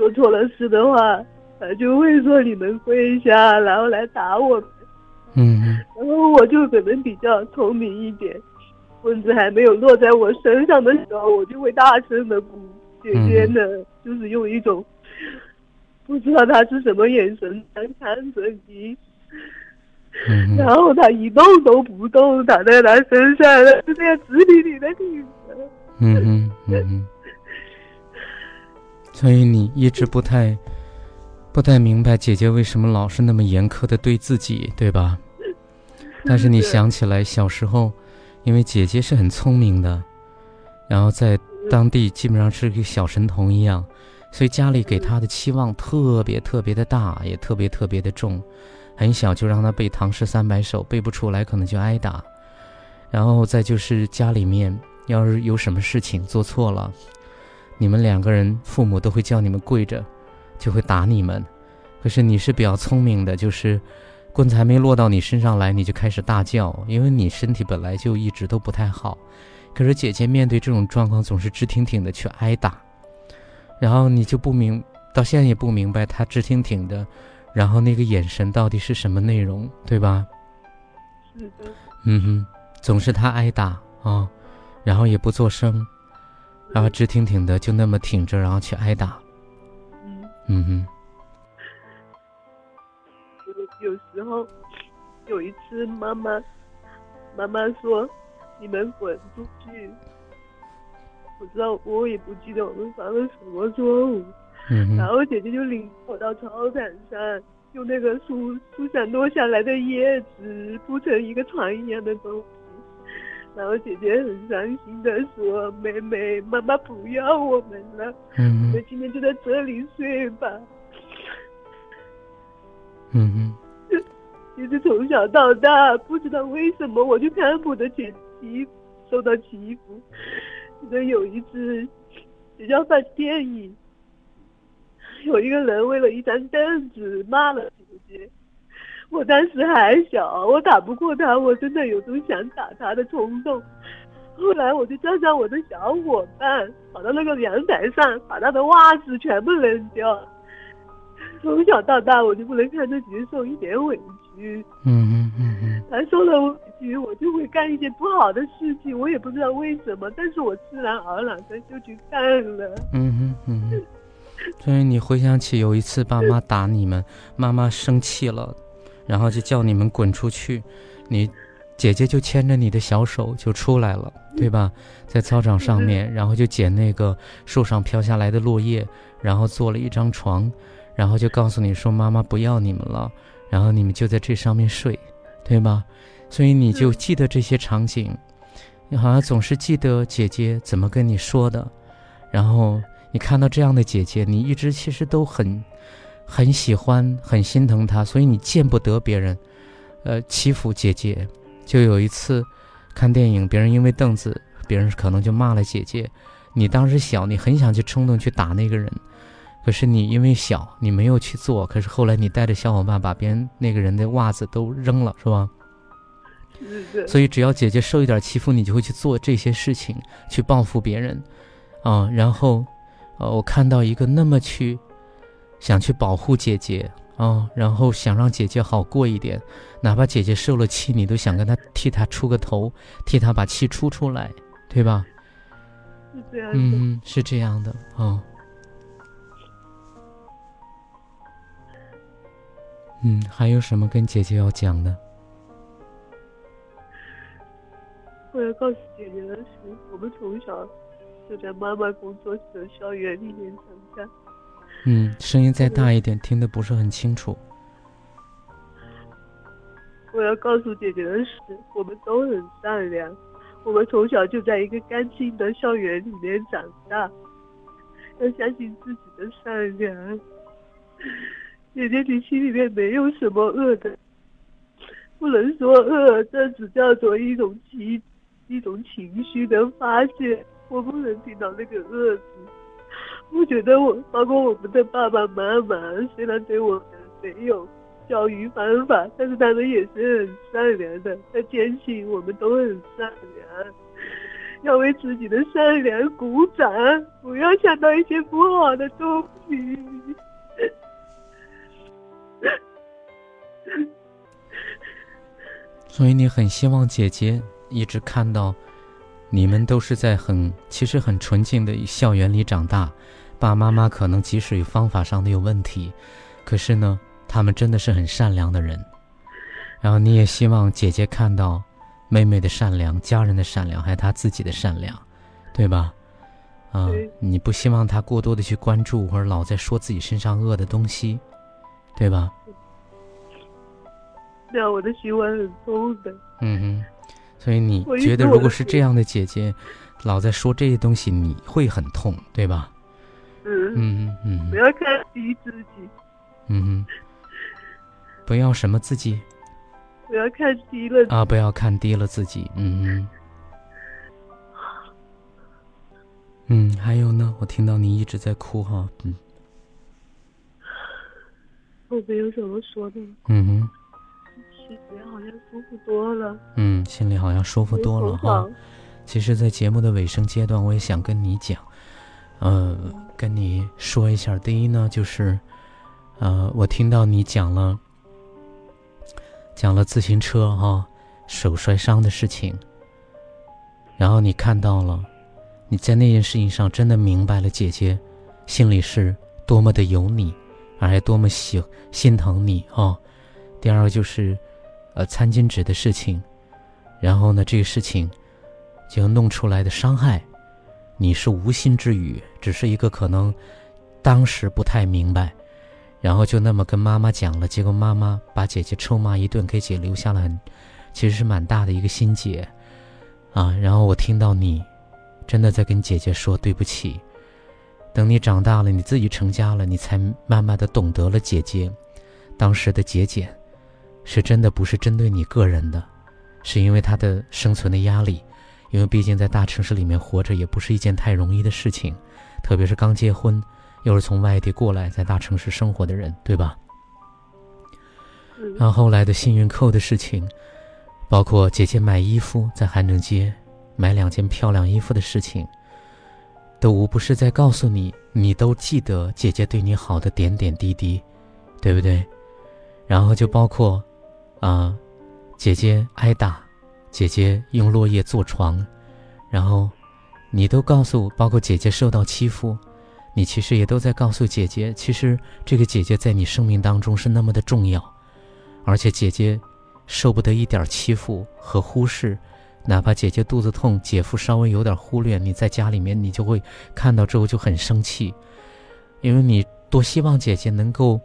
做错了事的话，他就会说你们跪下，然后来打我们。嗯。然后我就可能比较聪明一点。棍子还没有落在我身上的时候，我就会大声的哭。姐姐呢，就是用一种不知道他是什么眼神在看着你，然后他一动都不动，躺在他身上，就这样直挺挺的挺着。嗯嗯，嗯哼。所以你一直不太不太明白姐姐为什么老是那么严苛的对自己，对吧？但是你想起来小时候。因为姐姐是很聪明的，然后在当地基本上是个小神童一样，所以家里给她的期望特别特别的大，也特别特别的重。很小就让她背唐诗三百首，背不出来可能就挨打。然后再就是家里面要是有什么事情做错了，你们两个人父母都会叫你们跪着，就会打你们。可是你是比较聪明的，就是。棍子还没落到你身上来，你就开始大叫，因为你身体本来就一直都不太好。可是姐姐面对这种状况，总是直挺挺的去挨打，然后你就不明，到现在也不明白她直挺挺的，然后那个眼神到底是什么内容，对吧？是的。嗯哼，总是她挨打啊，然后也不做声，然后直挺挺的就那么挺着，然后去挨打。嗯嗯哼。有有时候，有一次妈妈妈妈说：“你们滚出去。”我知道，我也不记得我们犯了什么错误。嗯然后姐姐就领我到操场上，用那个树树上落下来的叶子铺成一个床一样的东西。然后姐姐很伤心的说：“妹妹，妈妈不要我们了，嗯我们今天就在这里睡吧。”嗯哼。其实从小到大，不知道为什么我就看不得姐欺，受到欺负。记得有一次学校放电影，有一个人为了一张凳子骂了姐姐。我当时还小，我打不过他，我真的有种想打他的冲动。后来我就叫上我的小伙伴，跑到那个阳台上，把他的袜子全部扔掉。从小到大，我就不能看着姐姐受一点委屈。嗯嗯嗯嗯。他受了委屈，我就会干一些不好的事情，我也不知道为什么，但是我自然而然的就去干了。嗯哼嗯哼。所以你回想起有一次爸妈打你们，妈妈生气了，然后就叫你们滚出去，你姐姐就牵着你的小手就出来了，对吧？在操场上面，然后就捡那个树上飘下来的落叶，然后做了一张床，然后就告诉你说妈妈不要你们了，然后你们就在这上面睡，对吧？所以你就记得这些场景，你好像总是记得姐姐怎么跟你说的，然后你看到这样的姐姐，你一直其实都很很喜欢，很心疼他，所以你见不得别人，呃，欺负姐姐。就有一次看电影，别人因为凳子，别人可能就骂了姐姐，你当时小，你很想去冲动去打那个人，可是你因为小，你没有去做，可是后来你带着小伙伴把别人那个人的袜子都扔了，是吧？所以只要姐姐受一点欺负，你就会去做这些事情，去报复别人，啊，然后，呃，我看到一个那么去，想去保护姐姐啊，然后想让姐姐好过一点，哪怕姐姐受了气，你都想跟她替她出个头，替她把气出出来，对吧？是这样的。嗯，是这样的啊。嗯，还有什么跟姐姐要讲的？我要告诉姐姐的是，我们从小就在妈妈工作室的校园里面长大。嗯，声音再大一点，听得不是很清楚。我要告诉姐姐的是，我们都很善良，我们从小就在一个干净的校园里面长大，要相信自己的善良。姐姐，你心里面没有什么恶的，不能说恶，这只叫做一种情，一种情绪的发泄。我不能听到那个恶字。我觉得我，包括我们的爸爸妈妈，虽然对我们没有教育方法，但是他们也是很善良的。他坚信我们都很善良，要为自己的善良鼓掌，不要想到一些不好的东西。所以你很希望姐姐一直看到，你们都是在很其实很纯净的校园里长大，爸爸妈妈可能即使有方法上的有问题，可是呢，他们真的是很善良的人。然后你也希望姐姐看到妹妹的善良、家人的善良，还有她自己的善良，对吧？啊，你不希望她过多的去关注或者老在说自己身上恶的东西，对吧？这样我的心会很痛的。嗯哼，所以你觉得如果是这样的姐姐，老在说这些东西，你会很痛，对吧？嗯嗯嗯。不要看低自己。嗯哼。不要什么自己？不要看低了。啊！不要看低了自己。嗯嗯。嗯，还有呢？我听到你一直在哭哈。嗯。我没有什么说的。嗯哼。心里好像舒服多了。嗯，心里好像舒服多了哈。其实，在节目的尾声阶段，我也想跟你讲，呃，跟你说一下。第一呢，就是，呃，我听到你讲了，讲了自行车哈，手摔伤的事情，然后你看到了，你在那件事情上真的明白了姐姐心里是多么的有你，而且多么喜心疼你啊。第二个就是，呃，餐巾纸的事情，然后呢，这个事情就弄出来的伤害，你是无心之语，只是一个可能当时不太明白。然后就那么跟妈妈讲了，结果妈妈把姐姐臭骂一顿，给姐留下了很，其实是蛮大的一个心结，啊。然后我听到你，真的在跟姐姐说对不起。等你长大了，你自己成家了，你才慢慢的懂得了姐姐当时的节俭，是真的不是针对你个人的，是因为她的生存的压力，因为毕竟在大城市里面活着也不是一件太容易的事情，特别是刚结婚。又是从外地过来，在大城市生活的人，对吧？然后后来的幸运扣的事情，包括姐姐买衣服在韩正街买两件漂亮衣服的事情，都无不是在告诉你，你都记得姐姐对你好的点点滴滴，对不对？然后就包括，啊，姐姐挨打，姐姐用落叶做床，然后你都告诉，包括姐姐受到欺负。你其实也都在告诉姐姐，其实这个姐姐在你生命当中是那么的重要，而且姐姐受不得一点欺负和忽视，哪怕姐姐肚子痛，姐夫稍微有点忽略，你在家里面你就会看到之后就很生气，因为你多希望姐姐能够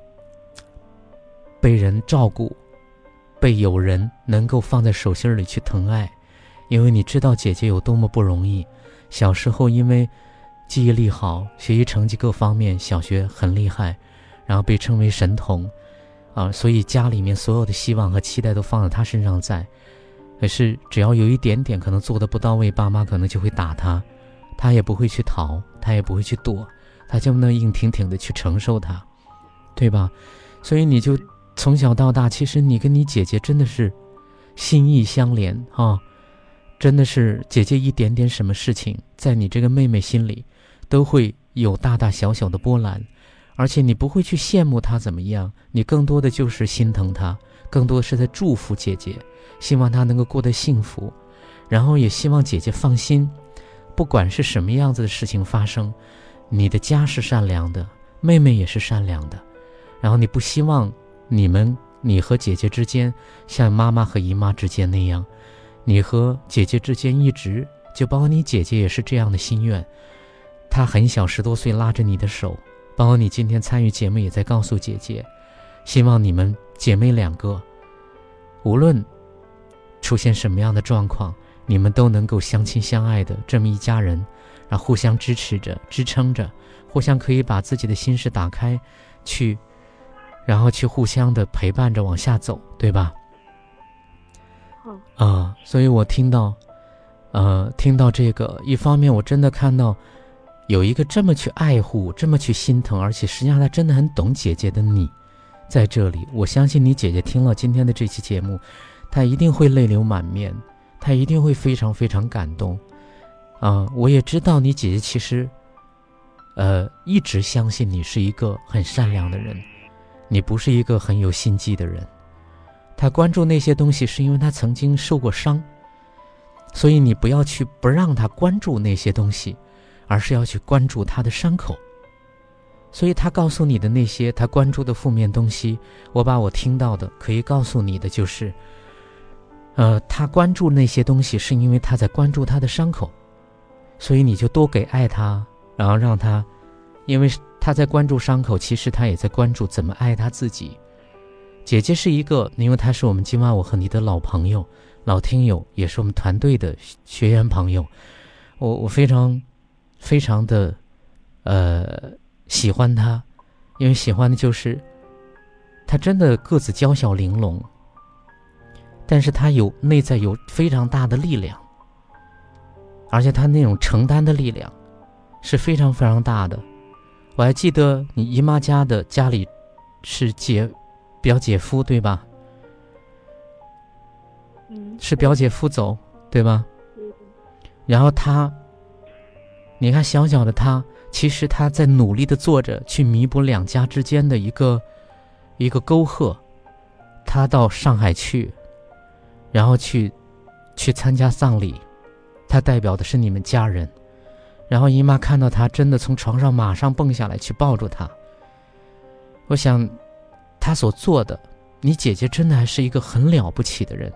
被人照顾，被有人能够放在手心里去疼爱，因为你知道姐姐有多么不容易，小时候因为。记忆力好，学习成绩各方面，小学很厉害，然后被称为神童，啊，所以家里面所有的希望和期待都放在他身上在。可是只要有一点点可能做的不到位，爸妈可能就会打他，他也不会去逃，他也不会去躲，他就能硬挺挺的去承受他，对吧？所以你就从小到大，其实你跟你姐姐真的是心意相连啊，真的是姐姐一点点什么事情，在你这个妹妹心里。都会有大大小小的波澜，而且你不会去羡慕她怎么样，你更多的就是心疼她，更多的是在祝福姐姐，希望她能够过得幸福，然后也希望姐姐放心，不管是什么样子的事情发生，你的家是善良的，妹妹也是善良的，然后你不希望你们你和姐姐之间像妈妈和姨妈之间那样，你和姐姐之间一直就包括你姐姐也是这样的心愿。她很小，十多岁，拉着你的手，包括你今天参与节目，也在告诉姐姐，希望你们姐妹两个，无论出现什么样的状况，你们都能够相亲相爱的这么一家人，然后互相支持着、支撑着，互相可以把自己的心事打开，去，然后去互相的陪伴着往下走，对吧？啊，所以我听到，呃，听到这个，一方面我真的看到。有一个这么去爱护、这么去心疼，而且实际上他真的很懂姐姐的你，在这里，我相信你姐姐听了今天的这期节目，她一定会泪流满面，她一定会非常非常感动。啊，我也知道你姐姐其实，呃，一直相信你是一个很善良的人，你不是一个很有心机的人。他关注那些东西，是因为他曾经受过伤，所以你不要去不让他关注那些东西。而是要去关注他的伤口，所以他告诉你的那些他关注的负面东西，我把我听到的可以告诉你的就是，呃，他关注那些东西是因为他在关注他的伤口，所以你就多给爱他，然后让他，因为他在关注伤口，其实他也在关注怎么爱他自己。姐姐是一个，因为她是我们今晚我和你的老朋友、老听友，也是我们团队的学员朋友，我我非常。非常的，呃，喜欢他，因为喜欢的就是他真的个子娇小玲珑，但是他有内在有非常大的力量，而且他那种承担的力量是非常非常大的。我还记得你姨妈家的家里是姐表姐夫对吧？嗯，是表姐夫走对吧？然后他。你看，小小的他，其实他在努力的做着，去弥补两家之间的一个一个沟壑。他到上海去，然后去去参加丧礼，他代表的是你们家人。然后姨妈看到他真的从床上马上蹦下来去抱住他。我想，他所做的，你姐姐真的还是一个很了不起的人。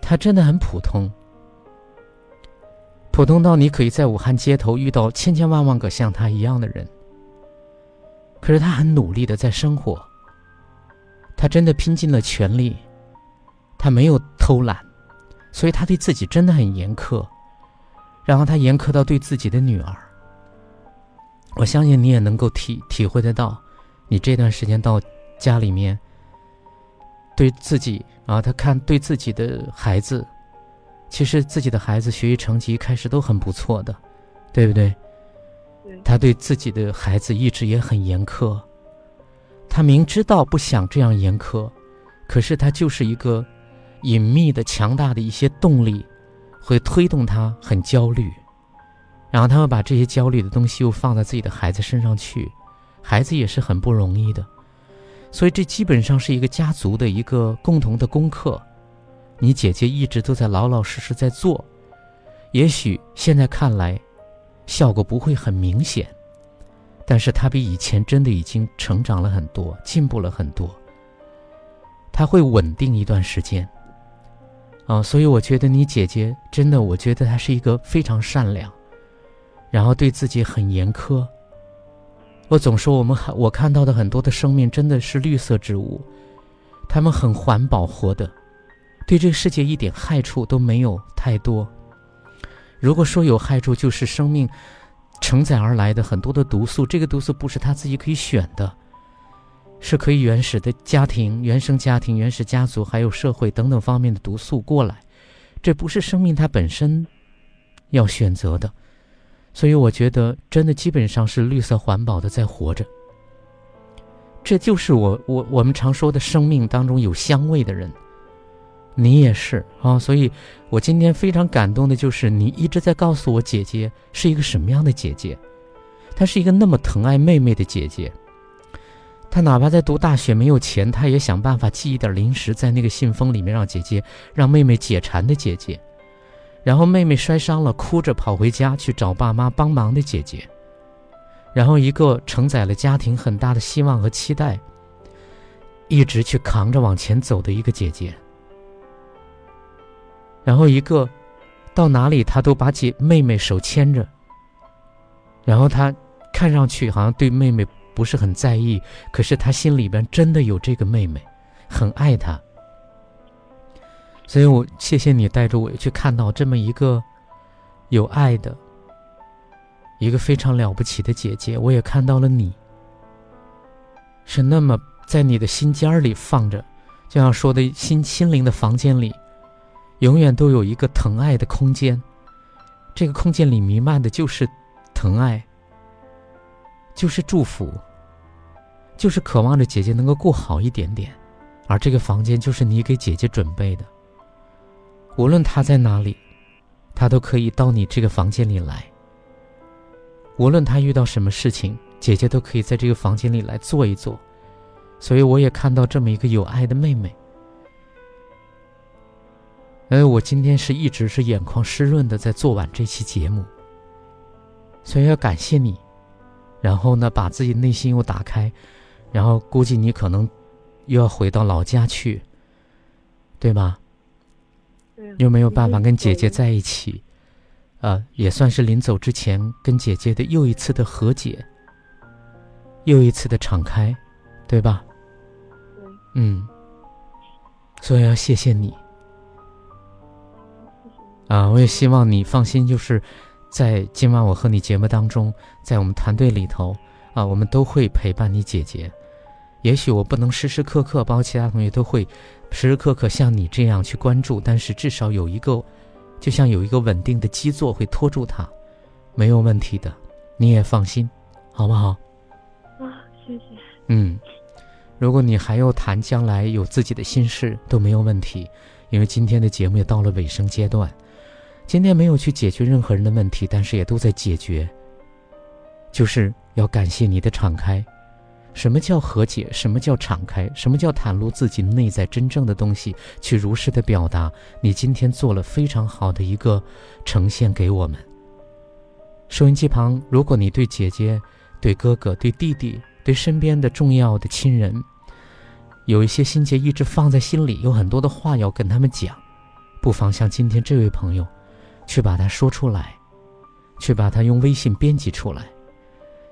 她真的很普通，普通到你可以在武汉街头遇到千千万万个像她一样的人。可是她很努力的在生活。她真的拼尽了全力，她没有偷懒，所以她对自己真的很严苛。然后他严苛到对自己的女儿。我相信你也能够体体会得到。你这段时间到家里面，对自己啊，他看对自己的孩子，其实自己的孩子学习成绩开始都很不错的，对不对？他对自己的孩子一直也很严苛，他明知道不想这样严苛，可是他就是一个隐秘的、强大的一些动力，会推动他很焦虑，然后他会把这些焦虑的东西又放在自己的孩子身上去。孩子也是很不容易的，所以这基本上是一个家族的一个共同的功课。你姐姐一直都在老老实实在做，也许现在看来，效果不会很明显，但是她比以前真的已经成长了很多，进步了很多。她会稳定一段时间，啊，所以我觉得你姐姐真的，我觉得她是一个非常善良，然后对自己很严苛。我总说，我们还我看到的很多的生命真的是绿色植物，他们很环保活的，对这个世界一点害处都没有太多。如果说有害处，就是生命承载而来的很多的毒素，这个毒素不是他自己可以选的，是可以原始的家庭、原生家庭、原始家族还有社会等等方面的毒素过来，这不是生命它本身要选择的。所以我觉得，真的基本上是绿色环保的在活着。这就是我我我们常说的生命当中有香味的人，你也是啊。所以我今天非常感动的就是你一直在告诉我姐姐是一个什么样的姐姐，她是一个那么疼爱妹妹的姐姐。他哪怕在读大学没有钱，他也想办法寄一点零食在那个信封里面让姐姐让妹妹解馋的姐姐。然后妹妹摔伤了，哭着跑回家去找爸妈帮忙的姐姐。然后一个承载了家庭很大的希望和期待，一直去扛着往前走的一个姐姐。然后一个到哪里他都把姐妹妹手牵着。然后他看上去好像对妹妹不是很在意，可是他心里边真的有这个妹妹，很爱她。所以我谢谢你带着我去看到这么一个有爱的、一个非常了不起的姐姐。我也看到了你，是那么在你的心尖儿里放着，就像说的心心灵的房间里，永远都有一个疼爱的空间。这个空间里弥漫的就是疼爱，就是祝福，就是渴望着姐姐能够过好一点点。而这个房间就是你给姐姐准备的。无论她在哪里，她都可以到你这个房间里来。无论他遇到什么事情，姐姐都可以在这个房间里来坐一坐。所以我也看到这么一个有爱的妹妹。哎，我今天是一直是眼眶湿润的在做完这期节目，所以要感谢你。然后呢，把自己内心又打开，然后估计你可能又要回到老家去，对吧？又没有办法跟姐姐在一起，啊，也算是临走之前跟姐姐的又一次的和解，又一次的敞开，对吧？对。嗯。所以要谢谢你。啊，我也希望你放心，就是在今晚我和你节目当中，在我们团队里头，啊，我们都会陪伴你姐姐。也许我不能时时刻刻，包括其他同学都会。时时刻刻像你这样去关注，但是至少有一个，就像有一个稳定的基座会托住他，没有问题的，你也放心，好不好？啊，谢谢。嗯，如果你还要谈将来有自己的心事都没有问题，因为今天的节目也到了尾声阶段，今天没有去解决任何人的问题，但是也都在解决，就是要感谢你的敞开，什么叫和解？什么叫敞开？什么叫袒露自己内在真正的东西，去如实的表达？你今天做了非常好的一个呈现给我们。收音机旁，如果你对姐姐、对哥哥、对弟弟、对身边的重要的亲人，有一些心结一直放在心里，有很多的话要跟他们讲，不妨像今天这位朋友，去把它说出来，去把它用微信编辑出来，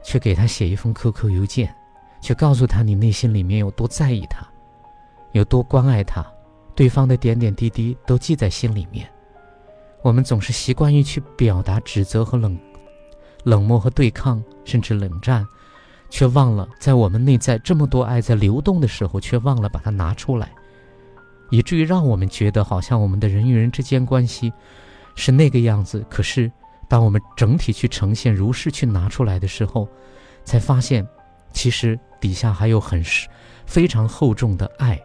去给他写一封 QQ 邮件。去告诉他你内心里面有多在意他，有多关爱他，对方的点点滴滴都记在心里面。我们总是习惯于去表达指责和冷冷漠和对抗，甚至冷战，却忘了在我们内在这么多爱在流动的时候，却忘了把它拿出来，以至于让我们觉得好像我们的人与人之间关系是那个样子。可是，当我们整体去呈现、如是去拿出来的时候，才发现，其实。底下还有很是非常厚重的爱，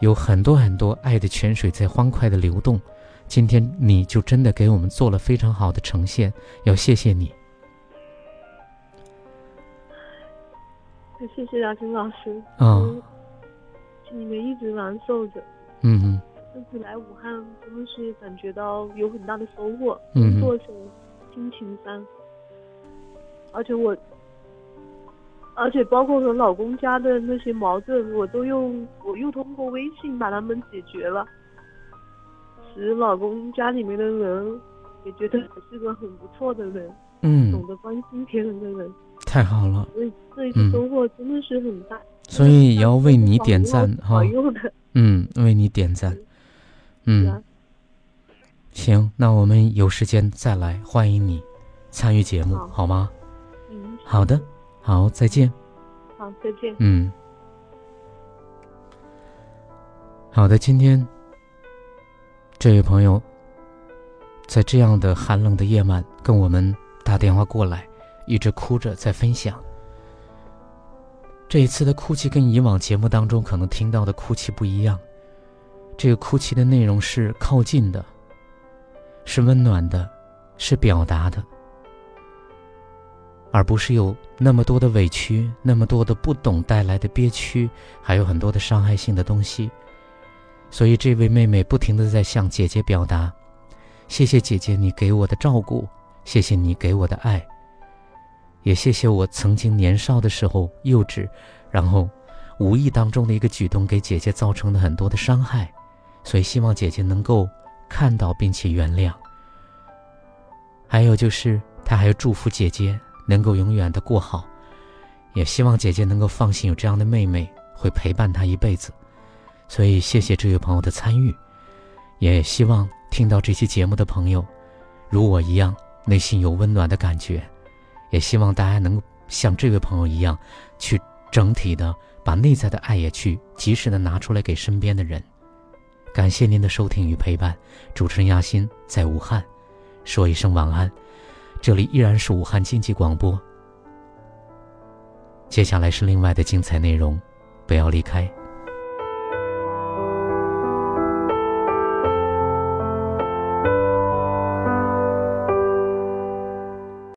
有很多很多爱的泉水在欢快的流动。今天你就真的给我们做了非常好的呈现，要谢谢你。谢谢亚军老师。嗯。心里面一直难受着。嗯嗯。这次来武汉真的是感觉到有很大的收获。嗯。做成亲情山，而且我。而且包括和老公家的那些矛盾，我都用我又通过微信把他们解决了，使老公家里面的人也觉得我是个很不错的人，嗯，懂得关心别人的人，太好了。所以这一次收获真的是很大，所以也要为你点赞哈，嗯，为你点赞，嗯，行，那我们有时间再来，欢迎你参与节目，好吗？嗯，好的。好，再见。好，再见。嗯，好的。今天这位朋友在这样的寒冷的夜晚跟我们打电话过来，一直哭着在分享。这一次的哭泣跟以往节目当中可能听到的哭泣不一样，这个哭泣的内容是靠近的，是温暖的，是表达的。而不是有那么多的委屈，那么多的不懂带来的憋屈，还有很多的伤害性的东西。所以，这位妹妹不停的在向姐姐表达：“谢谢姐姐你给我的照顾，谢谢你给我的爱，也谢谢我曾经年少的时候幼稚，然后无意当中的一个举动给姐姐造成了很多的伤害。所以，希望姐姐能够看到并且原谅。还有就是，她还要祝福姐姐。”能够永远的过好，也希望姐姐能够放心，有这样的妹妹会陪伴她一辈子。所以，谢谢这位朋友的参与，也希望听到这期节目的朋友，如我一样，内心有温暖的感觉。也希望大家能像这位朋友一样，去整体的把内在的爱也去及时的拿出来给身边的人。感谢您的收听与陪伴，主持人亚欣在武汉，说一声晚安。这里依然是武汉经济广播。接下来是另外的精彩内容，不要离开。